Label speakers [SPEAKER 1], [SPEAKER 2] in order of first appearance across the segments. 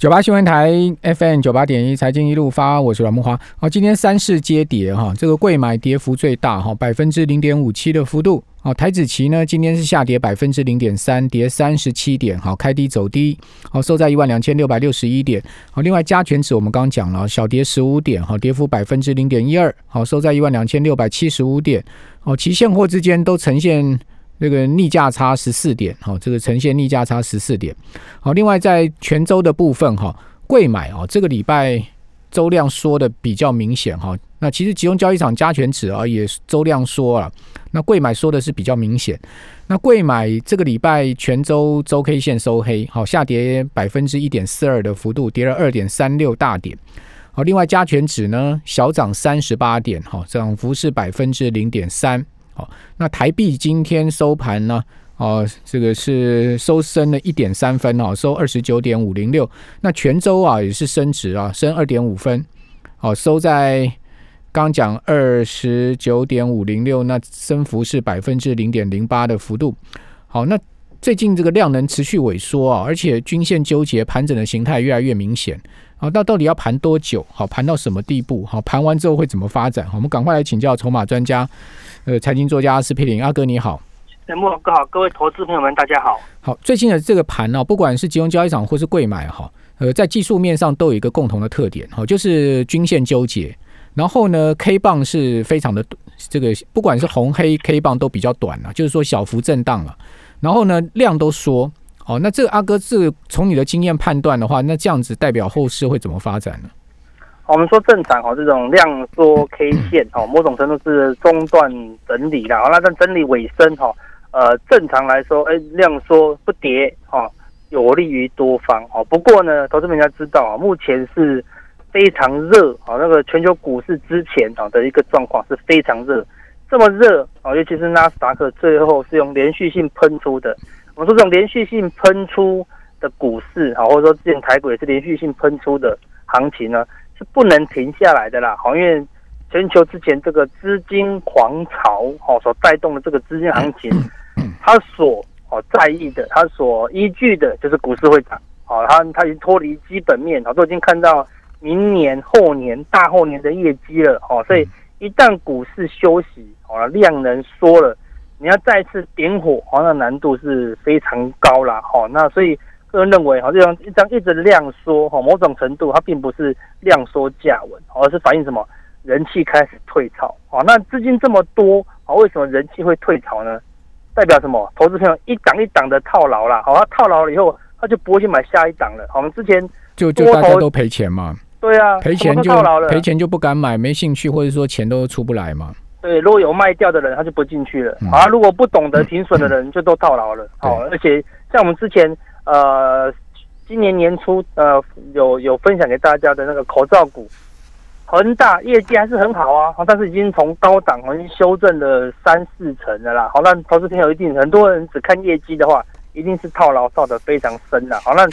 [SPEAKER 1] 九八新闻台 FM 九八点一财经一路发，我是阮木花。好，今天三市皆跌哈，这个贵买跌幅最大哈，百分之零点五七的幅度。好，台子期呢今天是下跌百分之零点三，跌三十七点，好开低走低，好收在一万两千六百六十一点。好，另外加权指我们刚刚讲了，小跌十五点，好跌幅百分之零点一二，好收在一万两千六百七十五点。好，期现货之间都呈现。这个逆价差十四点，好，这个呈现逆价差十四点，好，另外在泉州的部分，哈，贵买啊，这个礼拜周量缩的比较明显，哈，那其实集中交易场加权指啊也周量缩了，那贵买缩的是比较明显，那贵买这个礼拜泉州周 K 线收黑，好，下跌百分之一点四二的幅度，跌了二点三六大点，好，另外加权指呢小涨三十八点，哈，涨幅是百分之零点三。那台币今天收盘呢？哦，这个是收升了一点三分哦，收二十九点五零六。那泉州啊也是升值啊，升二点五分，哦，收在刚讲二十九点五零六，那升幅是百分之零点零八的幅度。好，那最近这个量能持续萎缩啊，而且均线纠结盘整的形态越来越明显。好，那到底要盘多久？好，盘到什么地步？好，盘完之后会怎么发展？我们赶快来请教筹码专家。呃，财经作家施佩林阿哥你好，
[SPEAKER 2] 哎，木哥好，各位投资朋友们大家好。
[SPEAKER 1] 好，最近的这个盘呢，不管是集中交易场或是贵买哈，呃，在技术面上都有一个共同的特点哈，就是均线纠结，然后呢，K 棒是非常的这个，不管是红黑 K 棒都比较短了，就是说小幅震荡了，然后呢，量都缩，哦，那这个阿哥，这从你的经验判断的话，那这样子代表后市会怎么发展呢？
[SPEAKER 2] 我们说正常哈，这种量缩 K 线哈，某种程度是中断整理的。好，那在整理尾声哈，呃，正常来说，哎，量缩不跌哈，有利于多方哈。不过呢，投资人家知道啊，目前是非常热啊，那个全球股市之前啊的一个状况是非常热，这么热啊，尤其是纳斯达克最后是用连续性喷出的。我们说这种连续性喷出的股市啊，或者说之前台股也是连续性喷出的行情呢。是不能停下来的啦，好，因为全球之前这个资金狂潮，哦，所带动的这个资金行情，它所哦在意的，它所依据的就是股市会涨，哦，它它已经脱离基本面，哦，都已经看到明年、后年、大后年的业绩了，哦，所以一旦股市休息，哦，量能缩了，你要再次点火，哦，那难度是非常高啦，哦，那所以。个人认为，哈，这样一张一直量缩，哈，某种程度它并不是量缩价稳，而是反映什么？人气开始退潮，哦，那资金这么多，啊，为什么人气会退潮呢？代表什么？投资朋友一档一档的套牢了，好，他套牢了以后，他就不会去买下一档了。我们之前
[SPEAKER 1] 就就大家都赔钱嘛，
[SPEAKER 2] 对啊，
[SPEAKER 1] 赔钱就赔钱就不敢买，没兴趣，或者说钱都出不来嘛。
[SPEAKER 2] 对，如果有卖掉的人，他就不进去了，啊，如果不懂得停损的人，就都套牢了，好，而且像我们之前。呃，今年年初呃有有分享给大家的那个口罩股，恒大业绩还是很好啊，但是已经从高档已经修正了三四成的啦。好，那投资朋友一定很多人只看业绩的话，一定是套牢套的非常深的。好，那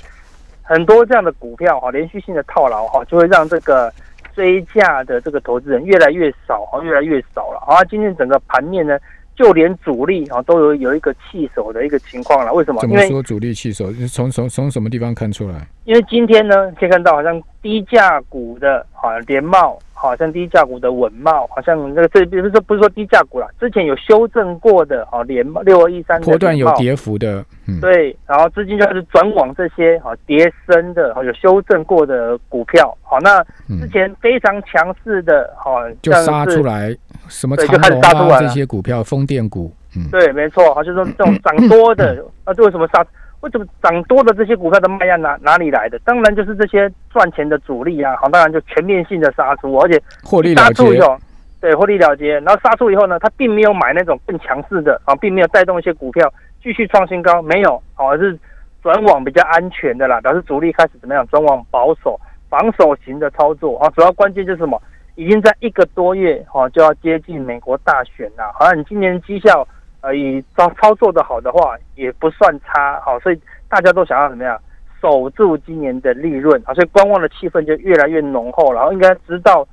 [SPEAKER 2] 很多这样的股票哈，连续性的套牢哈，就会让这个追价的这个投资人越来越少，越来越少了。啊，今天整个盘面呢？就连主力啊都有有一个弃守的一个情况了，为什么？
[SPEAKER 1] 怎么说主力弃守？从从从什么地方看出来？
[SPEAKER 2] 因为今天呢，可以看到好像低价股的啊联茂。好像低价股的稳茂，好像那个这不是说不是说低价股了，之前有修正过的，好连六二一三
[SPEAKER 1] 波段有跌幅的，
[SPEAKER 2] 对，然后资金就开始转往这些啊跌升的，啊有修正过的股票，好那之前非常强势的，好
[SPEAKER 1] 就杀出来，什么长隆啊这些股票，风电股，
[SPEAKER 2] 嗯，对，没错，好就说这种涨多的，啊，这为什么杀？为什么涨多的这些股票的卖压哪哪里来的？当然就是这些赚钱的主力啊！好，当然就全面性的杀出，而且
[SPEAKER 1] 获利了结。
[SPEAKER 2] 对，获利了结。然后杀出以后呢，他并没有买那种更强势的啊，并没有带动一些股票继续创新高，没有，而是转往比较安全的啦。表示主力开始怎么样？转往保守、防守型的操作啊。主要关键就是什么？已经在一个多月哈就要接近美国大选了，好像你今年绩效。呃，以操操作的好的话，也不算差，好，所以大家都想要怎么样守住今年的利润，啊，所以观望的气氛就越来越浓厚，然后应该直到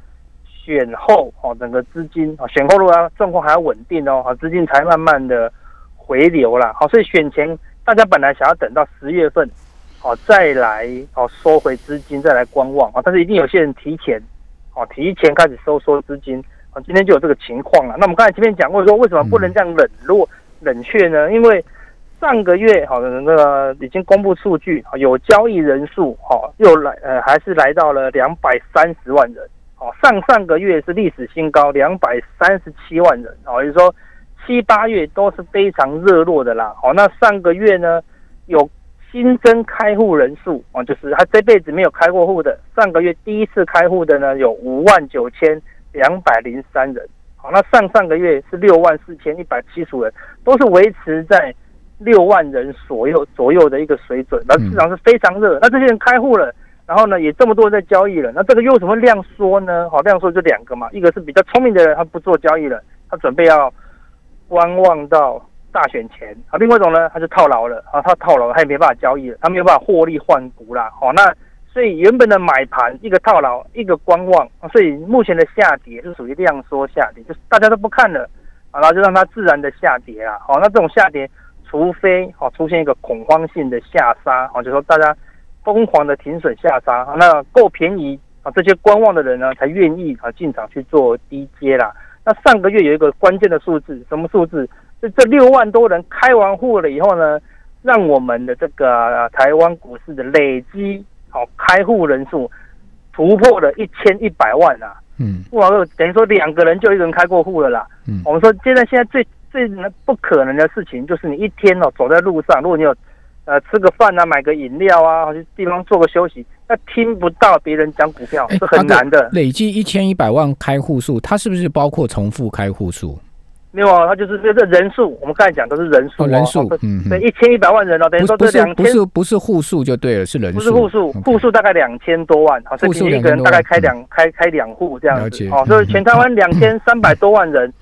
[SPEAKER 2] 选后，哦，整个资金啊，选后如果要状况还要稳定哦，好，资金才慢慢的回流了，好，所以选前大家本来想要等到十月份，哦再来哦收回资金，再来观望啊。但是一定有些人提前哦提前开始收缩资金啊。今天就有这个情况了。那我们刚才前面讲过说，为什么不能这样冷落冷却呢？因为上个月好的那个已经公布数据，有交易人数哈又来呃还是来到了两百三十万人，哦上上个月是历史新高两百三十七万人，哦也就是说七八月都是非常热络的啦，哦那上个月呢有新增开户人数哦就是他这辈子没有开过户的，上个月第一次开户的呢有五万九千两百零三人，好那上上个月是六万四千一百七十人，都是维持在。六万人左右左右的一个水准，那市场是非常热。那这些人开户了，然后呢，也这么多人在交易了。那这个又什么量缩呢？好，量缩就两个嘛，一个是比较聪明的人，他不做交易了，他准备要观望到大选前。啊，另外一种呢，他就套牢了啊，他套牢了，他也没办法交易了，他没有办法获利换股啦。好，那所以原本的买盘一个套牢，一个观望，所以目前的下跌是属于量缩下跌，就是大家都不看了，然后就让它自然的下跌啊。好，那这种下跌。除非哦出现一个恐慌性的下杀哦，就说大家疯狂的停损下杀，那够便宜啊，这些观望的人呢才愿意啊进场去做低阶啦。那上个月有一个关键的数字，什么数字？就这六万多人开完户了以后呢，让我们的这个台湾股市的累积好开户人数突破了一千一百万啊！嗯，哇，等于说两个人就一个人开过户了啦。嗯，我们说现在现在最。最不可能的事情就是你一天哦走在路上，如果你有呃吃个饭啊、买个饮料啊，去地方做个休息，那听不到别人讲股票是很难的。
[SPEAKER 1] 累计一千一百万开户数，它是不是包括重复开户数？
[SPEAKER 2] 没有啊，他就是这个人数。我们刚才讲都是人数，
[SPEAKER 1] 人数，
[SPEAKER 2] 嗯，对，一千一百万人哦，等于说这两千
[SPEAKER 1] 不是不是户数就对了，是人数，
[SPEAKER 2] 不是户数，户数大概两千多万，好，所以一个人大概开两开开两户这样子，哦，所以全台湾两千三百多万人。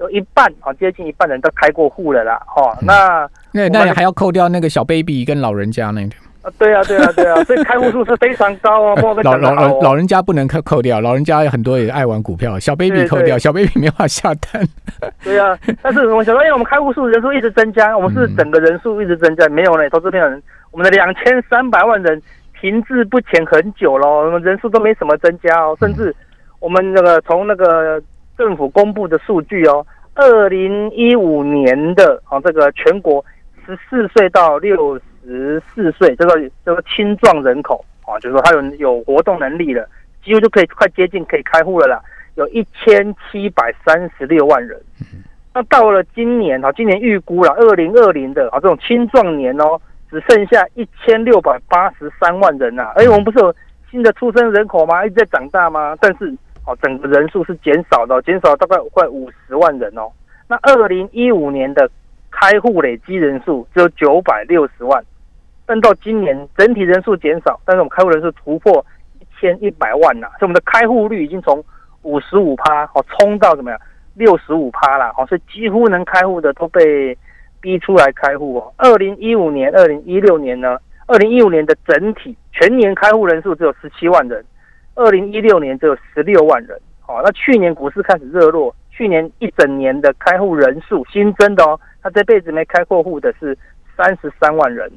[SPEAKER 2] 有一半啊，接近一半人都开过户了啦，哦，那
[SPEAKER 1] 那那还要扣掉那个小 baby 跟老人家那个
[SPEAKER 2] 啊，对啊，对啊，对啊，所以开户数是非常高啊。
[SPEAKER 1] 老老老老人家不能扣扣掉，老人家很多也爱玩股票，小 baby 扣掉，小 baby 没法下单。
[SPEAKER 2] 对啊，但是我想说，因为我们开户数人数一直增加，我们是整个人数一直增加，没有呢，投资票人，我们的两千三百万人停滞不前很久了，我们人数都没什么增加哦，甚至我们那个从那个。政府公布的数据哦，二零一五年的啊，这个全国十四岁到六十四岁这个这个青壮人口啊，就是说他有有活动能力了，几乎就可以快接近可以开户了啦，有一千七百三十六万人。那到了今年啊，今年预估了二零二零的啊这种青壮年哦，只剩下一千六百八十三万人呐。哎，我们不是有新的出生人口吗？一直在长大吗？但是。哦，整个人数是减少的，减少大概快五十万人哦。那二零一五年的开户累积人数只有九百六十万，但到今年整体人数减少，但是我们开户人数突破一千一百万呐，所以我们的开户率已经从五十五趴哦冲到怎么样六十五趴了哦，所以几乎能开户的都被逼出来开户哦。二零一五年、二零一六年呢，二零一五年的整体全年开户人数只有十七万人。二零一六年只有十六万人，好，那去年股市开始热络，去年一整年的开户人数新增的哦，他这辈子没开过户的是三十三万人，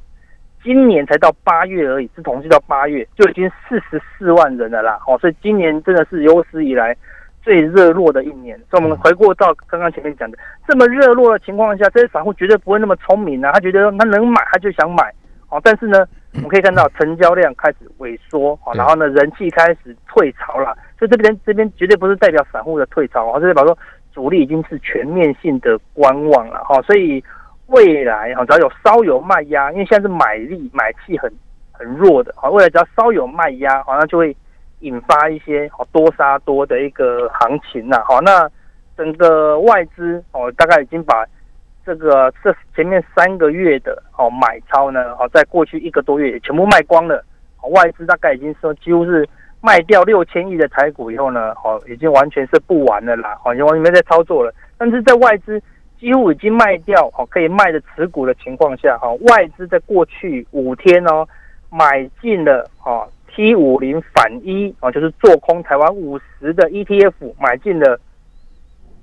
[SPEAKER 2] 今年才到八月而已，是统计到八月就已经四十四万人了啦，哦，所以今年真的是有史以来最热络的一年。所以我们回过到刚刚前面讲的，这么热络的情况下，这些散户绝对不会那么聪明啊，他觉得他能买他就想买，哦，但是呢。我们可以看到成交量开始萎缩，好，然后呢，人气开始退潮了。所以这边这边绝对不是代表散户的退潮而是代表说主力已经是全面性的观望了，哈。所以未来哈，只要有稍有卖压，因为现在是买力买气很很弱的，好，未来只要稍有卖压，好，那就会引发一些好多杀多的一个行情呐，好，那整个外资哦，大概已经把。这个这前面三个月的哦买超呢，好，在过去一个多月也全部卖光了，外资大概已经说几乎是卖掉六千亿的台股以后呢，哦，已经完全是不玩了啦，哦，已经完全没在操作了。但是在外资几乎已经卖掉哦可以卖的持股的情况下，哈，外资在过去五天哦买进了哦 T 五零反一哦，就是做空台湾五十的 ETF，买进了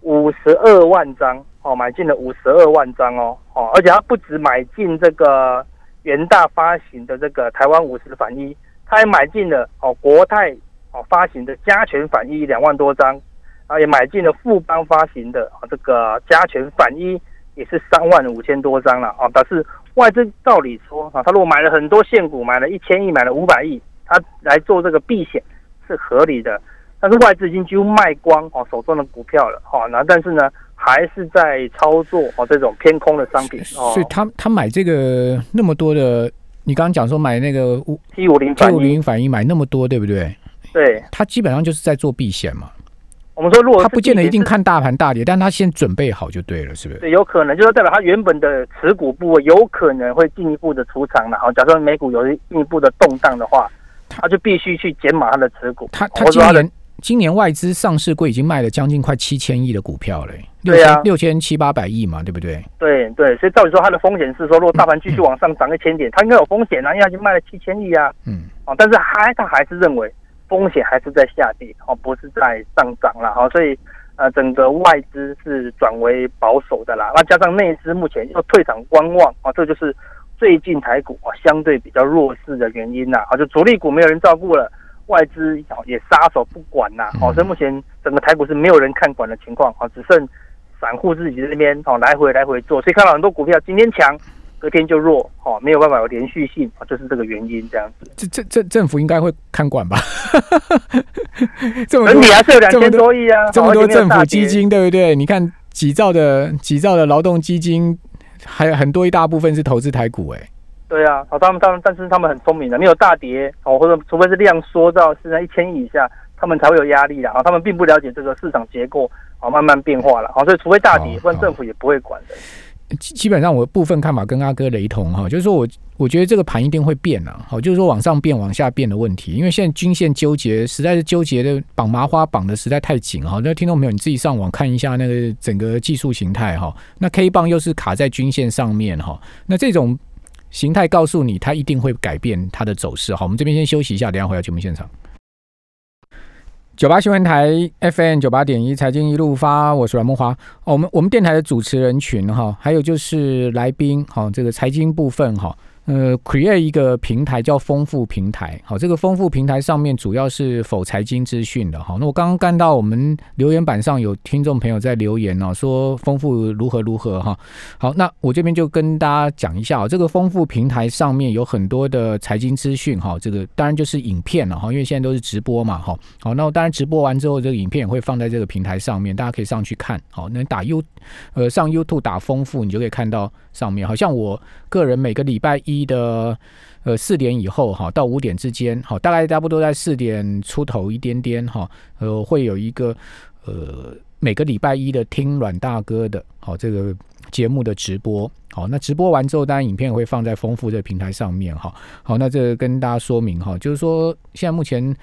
[SPEAKER 2] 五十二万张。哦，买进了五十二万张哦，哦，而且他不止买进这个元大发行的这个台湾五十的反一，他还买进了哦国泰哦发行的加权反一两万多张，啊也买进了富邦发行的啊这个加权反一也是三万五千多张了啊，但是外资照理说啊，他如果买了很多现股，买了一千亿，买了五百亿，他来做这个避险是合理的，但是外资已经几乎卖光哦手中的股票了哈，那但是呢？还是在操作哦，这种偏空的商品哦，
[SPEAKER 1] 所以他他买这个那么多的，你刚刚讲说买那个
[SPEAKER 2] 五七五零
[SPEAKER 1] T 五零反应买那么多，对不对？
[SPEAKER 2] 对，
[SPEAKER 1] 他基本上就是在做避险嘛。
[SPEAKER 2] 我们说，如果
[SPEAKER 1] 他不见得一定看大盘大跌，但他先准备好就对了，是不是？
[SPEAKER 2] 对，有可能就是代表他原本的持股部位有可能会进一步的出场了。好，假设美股有进一步的动荡的话，他就必须去减码他的持股。
[SPEAKER 1] 他他今年。今年外资上市柜已经卖了将近快七千亿的股票了，
[SPEAKER 2] 六千
[SPEAKER 1] 六千七八百亿嘛，对不对？
[SPEAKER 2] 对对，所以照理说它的风险是说，如果大盘继续往上涨一千点，它应该有风险啊，因为已经卖了七千亿啊。嗯。哦，但是还他还是认为风险还是在下跌，哦，不是在上涨了，哈，所以呃，整个外资是转为保守的啦。那加上内资目前又退场观望，啊，这就是最近台股啊相对比较弱势的原因呐。啊，就主力股没有人照顾了。外资也撒手不管呐，哦，所以目前整个台股是没有人看管的情况，哦，只剩散户自己在那边哦来回来回做，所以看到很多股票今天强，隔天就弱，哦，没有办法有连续性，哦，就是这个原因这样子。
[SPEAKER 1] 这这这政府应该会看管吧？
[SPEAKER 2] 整体还是有两千多亿啊，
[SPEAKER 1] 这么多政府基金对不对？你看几兆的几兆的劳动基金，还有很多一大部分是投资台股，哎。
[SPEAKER 2] 对啊，好，他们他们，但是他们很聪明的，没有大跌哦，或者除非是量缩到现在一千亿以下，他们才会有压力的啊。他们并不了解这个市场结构啊，慢慢变化了啊，所以除非大跌，不然政府也不会管的。
[SPEAKER 1] 基基本上我部分看法跟阿哥雷同哈，就是说我我觉得这个盘一定会变啊，好，就是说往上变、往下变的问题，因为现在均线纠结，实在是纠结的绑麻花绑的实在太紧哈。那听众朋友你自己上网看一下那个整个技术形态哈，那 K 棒又是卡在均线上面哈，那这种。形态告诉你，它一定会改变它的走势。好，我们这边先休息一下，等下回到节目现场。九八新闻台 FM 九八点一，财经一路发，我是阮梦华。我们我们电台的主持人群哈，还有就是来宾哈，这个财经部分哈。呃，create 一个平台叫丰富平台，好，这个丰富平台上面主要是否财经资讯的，好，那我刚刚看到我们留言板上有听众朋友在留言哦，说丰富如何如何哈，好，那我这边就跟大家讲一下哦，这个丰富平台上面有很多的财经资讯哈，这个当然就是影片了哈，因为现在都是直播嘛哈，好，那我当然直播完之后，这个影片也会放在这个平台上面，大家可以上去看，好，那打 U，呃，上 YouTube 打丰富，你就可以看到上面，好像我个人每个礼拜一。的呃四点以后哈到五点之间好大概差不多在四点出头一点点哈呃会有一个呃每个礼拜一的听阮大哥的好这个节目的直播好那直播完之后当然影片会放在丰富这个平台上面哈好那这跟大家说明哈就是说现在目前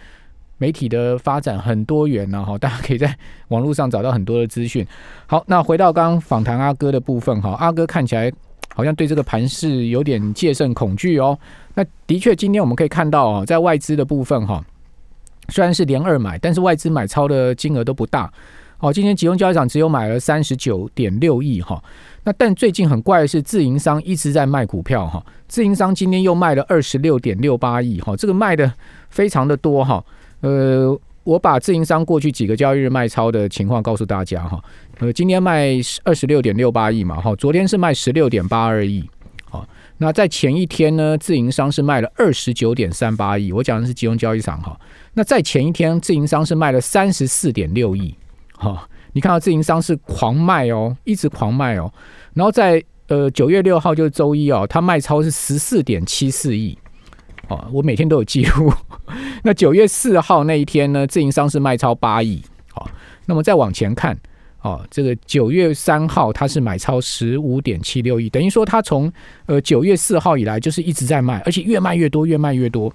[SPEAKER 1] 媒体的发展很多元呢哈 大家可以在网络上找到很多的资讯好那回到刚刚访谈阿哥的部分哈阿哥看起来。好像对这个盘势有点戒慎恐惧哦。那的确，今天我们可以看到哦，在外资的部分哈，虽然是连二买，但是外资买超的金额都不大。哦，今天集中交易场只有买了三十九点六亿哈。那但最近很怪的是，自营商一直在卖股票哈。自营商今天又卖了二十六点六八亿哈，这个卖的非常的多哈。呃。我把自营商过去几个交易日卖超的情况告诉大家哈，呃，今天卖二十六点六八亿嘛，哈，昨天是卖十六点八二亿，好，那在前一天呢，自营商是卖了二十九点三八亿，我讲的是集中交易场哈，那在前一天，自营商是卖了三十四点六亿，哈，你看到自营商是狂卖哦，一直狂卖哦，然后在呃九月六号就是周一哦，他卖超是十四点七四亿。哦，我每天都有记录。那九月四号那一天呢，自营商是卖超八亿。好，那么再往前看，哦，这个九月三号它是买超十五点七六亿，等于说它从呃九月四号以来就是一直在卖，而且越卖越多，越卖越多。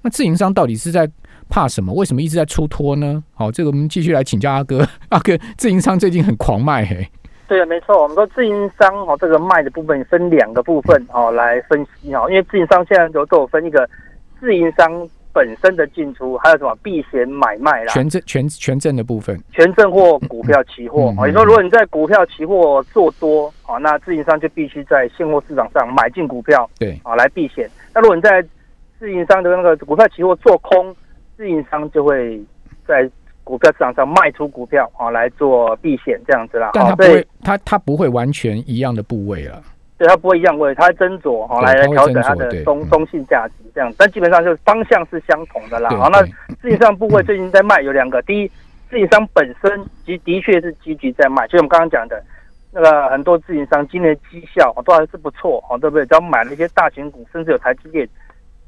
[SPEAKER 1] 那自营商到底是在怕什么？为什么一直在出脱呢？好，这个我们继续来请教阿哥。阿哥，自营商最近很狂卖，嘿。
[SPEAKER 2] 对，没错，我们说自营商哦，这个卖的部分分两个部分哦来分析哦，因为自营商现在都都有分一个自营商本身的进出，还有什么避险买卖啦，
[SPEAKER 1] 权证权权证的部分，
[SPEAKER 2] 权证或股票期货。
[SPEAKER 1] 嗯
[SPEAKER 2] 哦，你说如果你在股票期货做多，啊，那自营商就必须在现货市场上买进股票，
[SPEAKER 1] 对，
[SPEAKER 2] 啊，来避险。那如果你在自营商的那个股票期货做空，自营商就会在股票市场上卖出股票啊，来做避险这样子啦。
[SPEAKER 1] 但它不会，它它不会完全一样的部位了。
[SPEAKER 2] 对它不会一样位，它会斟酌哈，来来调整它的中
[SPEAKER 1] 嗯
[SPEAKER 2] 中性价值这样，但基本上就是方向是相同的啦。
[SPEAKER 1] 对
[SPEAKER 2] 好，那
[SPEAKER 1] 对
[SPEAKER 2] 自营商部位最近在卖有两个，第一，自营商本身其的确是积极在卖，就像我们刚刚讲的，那个很多自营商今年绩效哦都还是不错哦，对不对？只要买了一些大型股，甚至有台积电，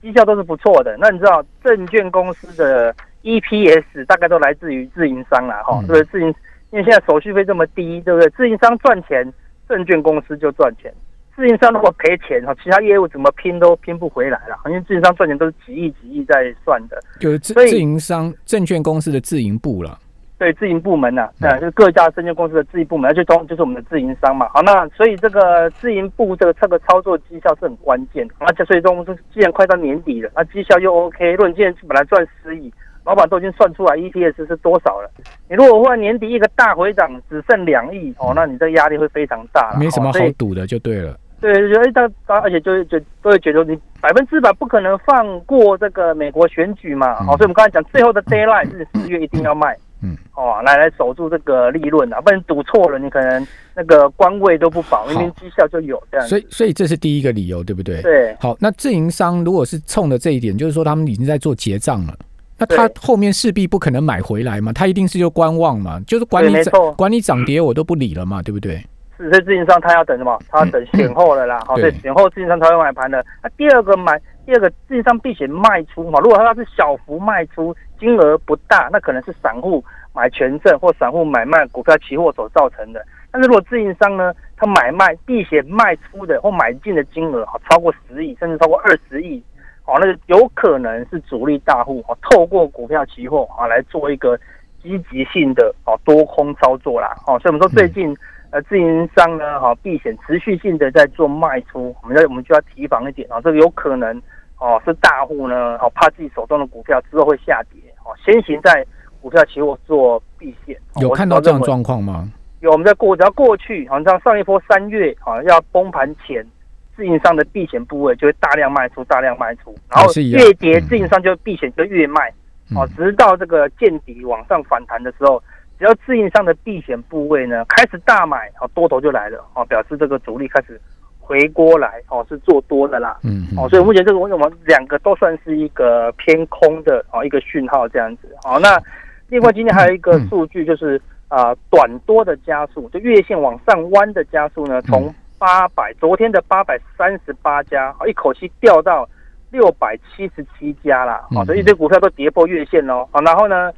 [SPEAKER 2] 绩效都是不错的。那你知道证券公司的 EPS 大概都来自于自营商啦，哈、
[SPEAKER 1] 嗯
[SPEAKER 2] 对不对？自营因为现在手续费这么低，对不对？自营商赚钱，证券公司就赚钱。自营商如果赔钱哈，其他业务怎么拼都拼不回来了，因为自营商赚钱都是几亿几亿在算的。
[SPEAKER 1] 就是自自营商证券公司的自营部了。
[SPEAKER 2] 对自营部门呐、
[SPEAKER 1] 嗯
[SPEAKER 2] 啊，就是各家证券公司的自营部门，而且中就是我们的自营商嘛。好，那所以这个自营部这个这个操作绩效是很关键的。而且所以中既然快到年底了，那绩效又 OK，如果你今天本来赚十亿，老板都已经算出来 EPS 是多少了。你如果忽然年底一个大回涨只剩两亿哦，那你这个压力会非常大。
[SPEAKER 1] 没什么好赌的，就对了。
[SPEAKER 2] 对，就觉得哎，他他而且就会就都会觉得你百分之百不可能放过这个美国选举嘛，
[SPEAKER 1] 嗯
[SPEAKER 2] 哦，所以我们刚才讲最后的 d a y l i g h t 是四月一定要卖，
[SPEAKER 1] 嗯，
[SPEAKER 2] 哦，来来守住这个利润啊，不然赌错了，你可能那个官位都不保，明明绩效就有这样。
[SPEAKER 1] 所以所以这是第一个理由，对不对？
[SPEAKER 2] 对
[SPEAKER 1] 好，那自营商如果是冲的这一点，就是说他们已经在做结账了。那他后面势必不可能买回来嘛，他一定是就观望嘛，就是管理涨管理涨跌我都不理了嘛，对不对？
[SPEAKER 2] 是，所以自营商他要等什么？他要等选后了啦，好、所以
[SPEAKER 1] 对
[SPEAKER 2] 选后自营商才会买盘的。那第二个买，第二个自营商避险卖出嘛，如果他是小幅卖出，金额不大，那可能是散户买权证或散户买卖股票期货所造成的。但是如果自营商呢，他买卖避险卖出的或买进的金额好超过十亿，甚至超过二十亿，哦，那就有可能是主力大户哦，透过股票期货啊来做一个积极性的哦多空操作啦，哦，所以我们说最近。呃，自营商呢，哈、避险持续性的在做卖出，我们要我们就要提防一点啊、这个有可能哦是大户呢，哦怕自己手中的股票之后会下跌，哦先行在股票期货做避险。哦
[SPEAKER 1] 有看到这样状况吗？
[SPEAKER 2] 有，我们在过只要过去，好像上一波三月啊要崩盘前，自营商的避险部位就会大量卖出，大量卖出，然后越跌
[SPEAKER 1] 嗯
[SPEAKER 2] 自营商就避险就越卖，哦
[SPEAKER 1] 嗯，
[SPEAKER 2] 直到这个见底往上反弹的时候，只要自营上的避险部位呢开始大买，哦，多头就来了，哦，表示这个主力开始回锅来，哦，是做多的啦。
[SPEAKER 1] 嗯，嗯
[SPEAKER 2] 哦，所以目前这个我们两个都算是一个偏空的哦一个讯号这样子。哦，那另外今天还有一个
[SPEAKER 1] 嗯
[SPEAKER 2] 数据就是啊、短多的加速，就月线往上弯的加速呢，从
[SPEAKER 1] 嗯
[SPEAKER 2] 八百昨天的八百三十八家，哦一口气掉到六百七十七家啦。哦，
[SPEAKER 1] 嗯
[SPEAKER 2] 所以一堆股票都跌破月线喽。好，然后呢？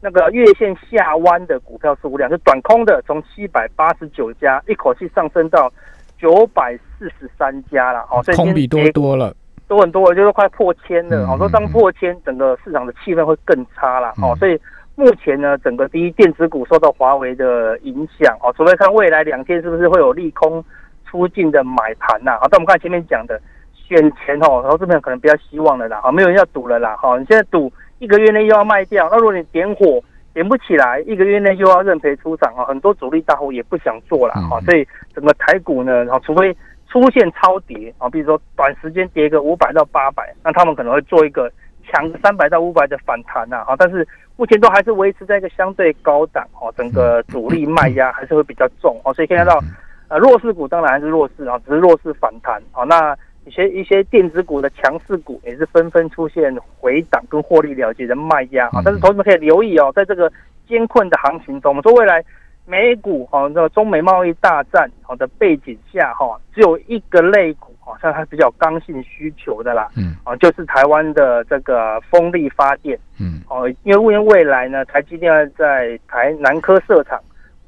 [SPEAKER 2] 那个月线下弯的股票数量，就短空的，从七百八十九家一口气上升到九百四十三家了。哦，所以
[SPEAKER 1] 空比多
[SPEAKER 2] 跌
[SPEAKER 1] 多了。
[SPEAKER 2] 多很多了，就是快破千了。
[SPEAKER 1] 嗯
[SPEAKER 2] 哦，说当破千，整个市场的气氛会更差了。哦
[SPEAKER 1] 嗯，
[SPEAKER 2] 所以目前呢，整个第一电子股受到华为的影响。哦，除非看未来两天是不是会有利空出尽的买盘呐。好，但我们看前面讲的选前哦，投资朋友可能比较希望了啦。好，没有人要赌了啦。好，你现在赌一个月内又要卖掉，那如果你点火点不起来，一个月内又要认赔出场啊，很多主力大户也不想做了
[SPEAKER 1] 嗯
[SPEAKER 2] 哈，所以整个台股呢，啊，除非出现超跌啊，比如说短时间跌个五百到八百，那他们可能会做一个抢个三百到五百的反弹呐，啊，但是目前都还是维持在一个相对高档哦，整个主力卖压还是会比较重哦，所以可以看到呃弱势股当然还是弱势啊，只是弱势反弹啊，那。一些一些电子股的强势股也是纷纷出现回档跟获利了结的卖压啊
[SPEAKER 1] 嗯，
[SPEAKER 2] 但是同学们可以留意哦，在这个艰困的行情中，我们说未来美股哈，这个中美贸易大战好的背景下哈，只有一个类股好像它比较刚性需求的啦，
[SPEAKER 1] 嗯
[SPEAKER 2] 啊，就是台湾的这个风力发电
[SPEAKER 1] 嗯
[SPEAKER 2] 哦，因为因为未来呢，台积电要在台南科设厂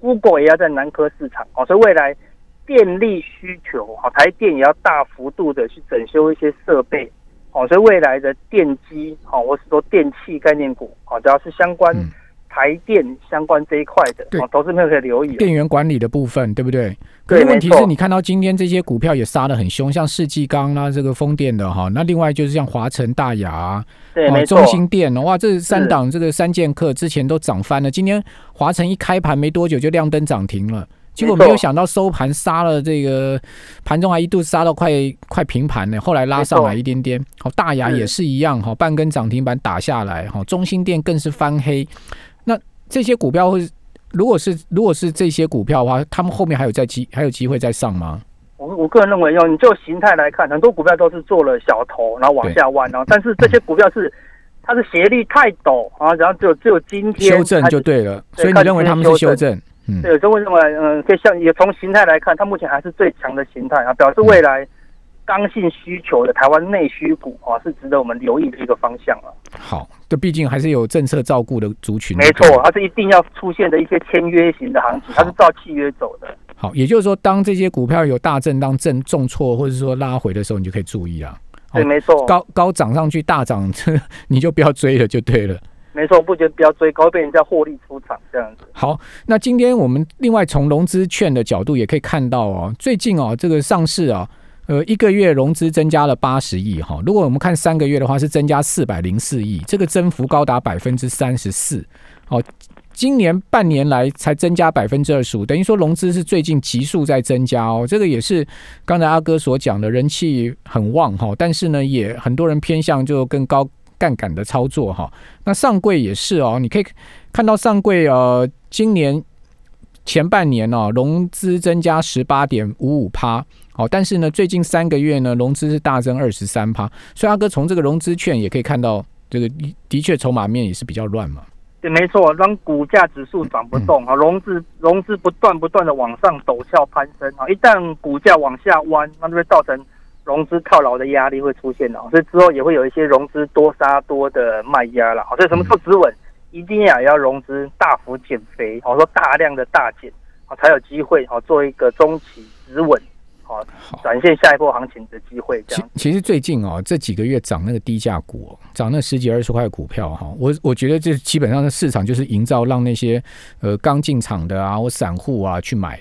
[SPEAKER 2] ，Google 也要在南科市场哦，所以未来电力需求啊，台电也要大幅度的去整修一些设备哦，所以未来的电机哦，或是说电器概念股哦，只要是相关
[SPEAKER 1] 嗯
[SPEAKER 2] 台电相关这一块的，
[SPEAKER 1] 对
[SPEAKER 2] 哦，投资朋友可以留意。
[SPEAKER 1] 电源管理的部分，对不对？可
[SPEAKER 2] 对
[SPEAKER 1] 是问题是你看到今天这些股票也杀得很凶，像世纪钢啦，这个风电的哈，那另外就是像华晨、大雅啊，
[SPEAKER 2] 对，
[SPEAKER 1] 哦
[SPEAKER 2] 没错
[SPEAKER 1] 中，兴电哦哇，这三
[SPEAKER 2] 是
[SPEAKER 1] 档这个三剑客之前都涨翻了，今天华晨一开盘没多久就亮灯涨停了。结果
[SPEAKER 2] 没
[SPEAKER 1] 有想到收盘杀了这个盘中还一度杀到快快平盘呢，后来拉上来一点点。好，大
[SPEAKER 2] 牙
[SPEAKER 1] 也是一样哈，半根涨停板打下来哈，中心店更是翻黑。那这些股票会，如果是如果是这些股票的话，他们后面还有在机还有机会再上吗？
[SPEAKER 2] 我我个人认为，要你就形态来看，很多股票都是做了小头，然后往下弯，然后但是这些股票是它是斜率太陡啊，然后只有只有今天
[SPEAKER 1] 修正就对了，所以你认为他们是修正？嗯，
[SPEAKER 2] 对，所以为什么嗯，可以像也从形态来看，它目前还是最强的形态啊，表示未来刚性需求的台湾内需股啊，是值得我们留意的一个方向啊。
[SPEAKER 1] 好，这毕竟还是有政策照顾的族群。
[SPEAKER 2] 没错，它是一定要出现的一些签约型的行情，它是照契约走的。
[SPEAKER 1] 好，也就是说，当这些股票有大震荡、震重挫，或者说拉回的时候，你就可以注意啊。
[SPEAKER 2] 对，
[SPEAKER 1] 好
[SPEAKER 2] 没错，
[SPEAKER 1] 高高涨上去大涨，你就不要追了，就对了。
[SPEAKER 2] 没错，不觉得不要追高，被人家获利出场这样子。
[SPEAKER 1] 好，那今天我们另外从融资券的角度也可以看到哦，最近哦这个上市啊，呃一个月融资增加了八十亿哈，如果我们看三个月的话是增加四百零四亿，这个增幅高达百分之三十四。哦，今年半年来才增加百分之二十五，等于说融资是最近急速在增加哦，这个也是刚才阿哥所讲的人气很旺哈，但是呢也很多人偏向就更高。杠杆的操作哈，那上柜也是哦，你可以看到上柜呃，今年前半年哦，融资增加十八点五五趴，好，但是呢，最近三个月呢，融资是大增二十三趴，所以阿哥从这个融资券也可以看到，这个的确筹码面也是比较乱嘛。
[SPEAKER 2] 对，没错，让股价指数涨不动啊，融资融资不断不断的往上陡峭攀升啊，一旦股价往下弯，那就会造成融资套牢的压力会出现的，所以之后也会有一些融资多杀多的卖压了。好，所以什么时候止稳，一定要要融资大幅减肥，好说大量的大减，好才有机会好做一个中期止稳，好展现下一波行情的机会。这
[SPEAKER 1] 其
[SPEAKER 2] 样，
[SPEAKER 1] 其实最近哦，这几个月涨那个低价股、哦，涨那十几二十块股票哈、我我觉得这基本上的市场就是营造让那些呃刚进场的啊或散户啊去买。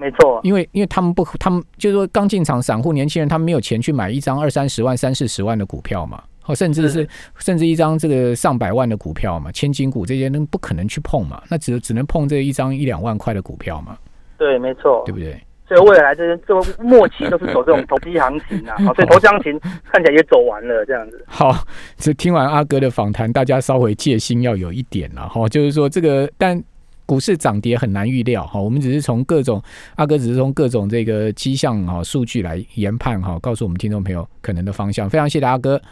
[SPEAKER 2] 没错，
[SPEAKER 1] 因为因为他们不，他们就是说刚进场散户年轻人，他们没有钱去买一张二三十万、三四十万的股票嘛，哦甚至是甚至一张这个上百万的股票嘛，千金股这些那不可能去碰嘛，那只只能碰这一张一两万块的股票嘛，
[SPEAKER 2] 对，没错。
[SPEAKER 1] 对，不对？
[SPEAKER 2] 所以未来这些这个末期都是走这种投机行情啊，好，所以投机行情看起来也走完了这样子。
[SPEAKER 1] 好，这听完阿哥的访谈，大家稍微戒心要有一点了哈，就是说这个但。股市涨跌很难预料哈，我们只是从各种阿哥只是从各种这个迹象哈数据来研判哈，告诉我们听众朋友可能的方向。非常谢谢阿哥。